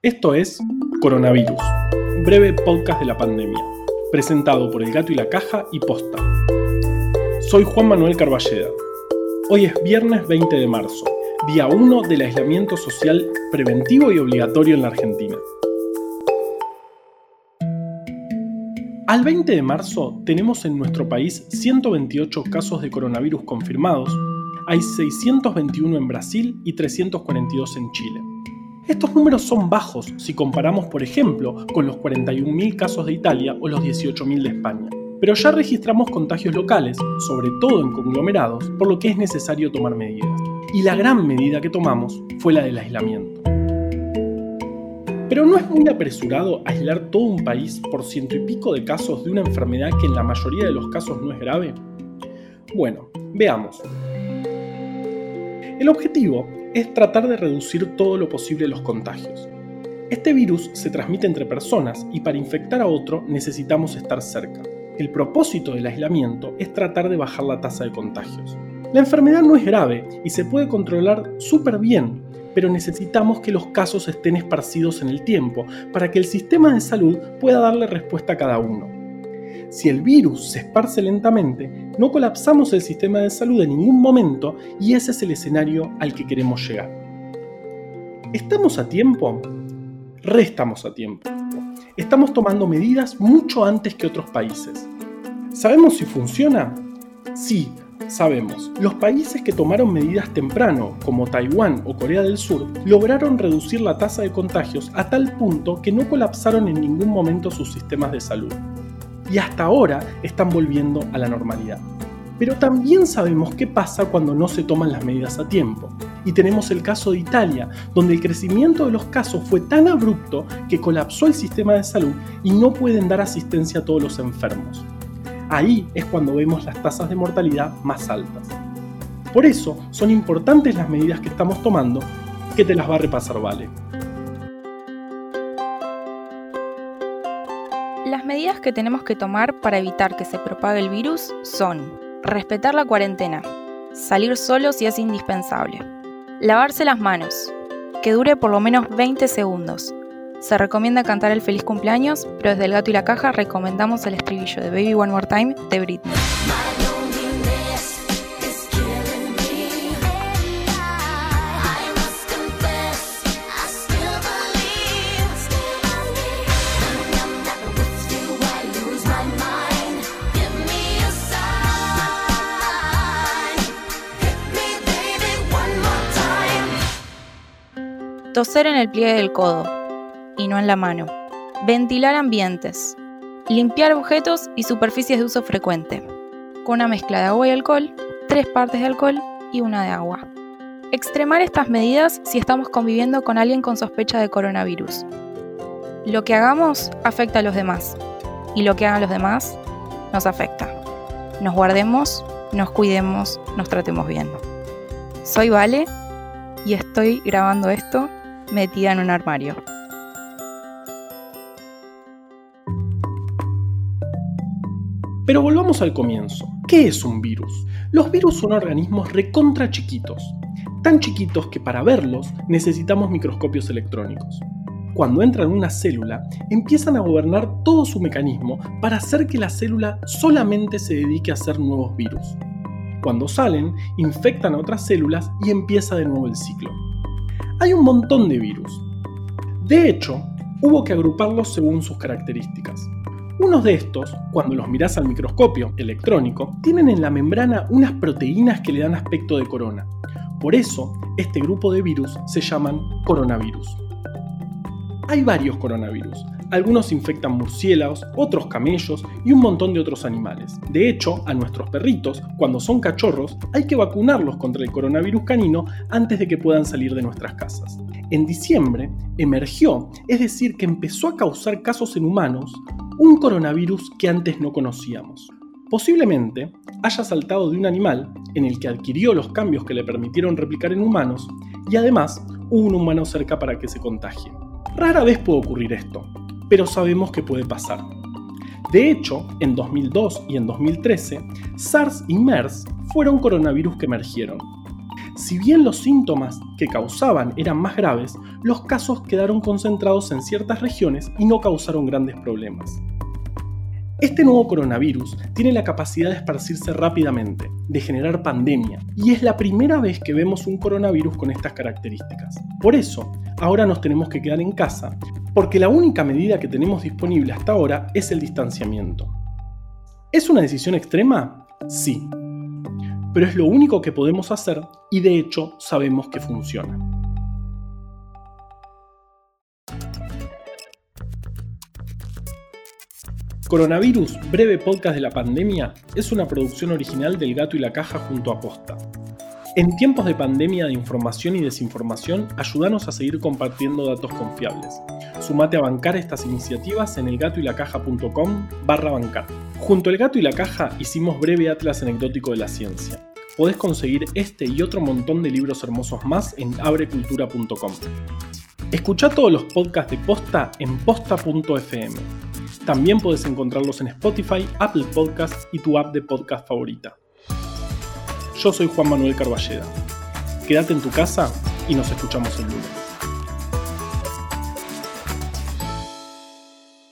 Esto es Coronavirus, breve podcast de la pandemia, presentado por El Gato y la Caja y Posta. Soy Juan Manuel Carballeda. Hoy es viernes 20 de marzo, día 1 del aislamiento social preventivo y obligatorio en la Argentina. Al 20 de marzo tenemos en nuestro país 128 casos de coronavirus confirmados, hay 621 en Brasil y 342 en Chile. Estos números son bajos si comparamos, por ejemplo, con los 41.000 casos de Italia o los 18.000 de España. Pero ya registramos contagios locales, sobre todo en conglomerados, por lo que es necesario tomar medidas. Y la gran medida que tomamos fue la del aislamiento. Pero no es muy apresurado aislar todo un país por ciento y pico de casos de una enfermedad que en la mayoría de los casos no es grave. Bueno, veamos. El objetivo es tratar de reducir todo lo posible los contagios. Este virus se transmite entre personas y para infectar a otro necesitamos estar cerca. El propósito del aislamiento es tratar de bajar la tasa de contagios. La enfermedad no es grave y se puede controlar súper bien, pero necesitamos que los casos estén esparcidos en el tiempo para que el sistema de salud pueda darle respuesta a cada uno. Si el virus se esparce lentamente, no colapsamos el sistema de salud en ningún momento y ese es el escenario al que queremos llegar. ¿Estamos a tiempo? Restamos a tiempo. Estamos tomando medidas mucho antes que otros países. ¿Sabemos si funciona? Sí, sabemos. Los países que tomaron medidas temprano, como Taiwán o Corea del Sur, lograron reducir la tasa de contagios a tal punto que no colapsaron en ningún momento sus sistemas de salud y hasta ahora están volviendo a la normalidad. Pero también sabemos qué pasa cuando no se toman las medidas a tiempo. Y tenemos el caso de Italia, donde el crecimiento de los casos fue tan abrupto que colapsó el sistema de salud y no pueden dar asistencia a todos los enfermos. Ahí es cuando vemos las tasas de mortalidad más altas. Por eso son importantes las medidas que estamos tomando, que te las va a repasar Vale. Que tenemos que tomar para evitar que se propague el virus son respetar la cuarentena, salir solo si es indispensable, lavarse las manos, que dure por lo menos 20 segundos. Se recomienda cantar el feliz cumpleaños, pero desde el gato y la caja recomendamos el estribillo de Baby One More Time de Britney. Toser en el pliegue del codo y no en la mano. Ventilar ambientes. Limpiar objetos y superficies de uso frecuente. Con una mezcla de agua y alcohol, tres partes de alcohol y una de agua. Extremar estas medidas si estamos conviviendo con alguien con sospecha de coronavirus. Lo que hagamos afecta a los demás y lo que hagan los demás nos afecta. Nos guardemos, nos cuidemos, nos tratemos bien. Soy Vale y estoy grabando esto metida en un armario. Pero volvamos al comienzo. ¿Qué es un virus? Los virus son organismos recontra chiquitos, tan chiquitos que para verlos necesitamos microscopios electrónicos. Cuando entran en una célula, empiezan a gobernar todo su mecanismo para hacer que la célula solamente se dedique a hacer nuevos virus. Cuando salen, infectan a otras células y empieza de nuevo el ciclo. Hay un montón de virus. De hecho, hubo que agruparlos según sus características. Unos de estos, cuando los miras al microscopio electrónico, tienen en la membrana unas proteínas que le dan aspecto de corona. Por eso, este grupo de virus se llaman coronavirus. Hay varios coronavirus, algunos infectan murciélagos, otros camellos y un montón de otros animales. De hecho, a nuestros perritos, cuando son cachorros, hay que vacunarlos contra el coronavirus canino antes de que puedan salir de nuestras casas. En diciembre emergió, es decir, que empezó a causar casos en humanos, un coronavirus que antes no conocíamos. Posiblemente haya saltado de un animal en el que adquirió los cambios que le permitieron replicar en humanos y además hubo un humano cerca para que se contagie. Rara vez puede ocurrir esto, pero sabemos que puede pasar. De hecho, en 2002 y en 2013, SARS y MERS fueron coronavirus que emergieron. Si bien los síntomas que causaban eran más graves, los casos quedaron concentrados en ciertas regiones y no causaron grandes problemas. Este nuevo coronavirus tiene la capacidad de esparcirse rápidamente, de generar pandemia, y es la primera vez que vemos un coronavirus con estas características. Por eso, ahora nos tenemos que quedar en casa, porque la única medida que tenemos disponible hasta ahora es el distanciamiento. ¿Es una decisión extrema? Sí. Pero es lo único que podemos hacer y de hecho sabemos que funciona. Coronavirus, breve podcast de la pandemia, es una producción original del Gato y la Caja junto a Posta. En tiempos de pandemia de información y desinformación, ayúdanos a seguir compartiendo datos confiables. Sumate a bancar estas iniciativas en elgatoylacaja.com barra bancar. Junto al Gato y la Caja hicimos breve atlas anecdótico de la ciencia. Podés conseguir este y otro montón de libros hermosos más en abrecultura.com. Escucha todos los podcasts de Posta en posta.fm. También puedes encontrarlos en Spotify, Apple Podcasts y tu app de podcast favorita. Yo soy Juan Manuel Carballeda. Quédate en tu casa y nos escuchamos el lunes.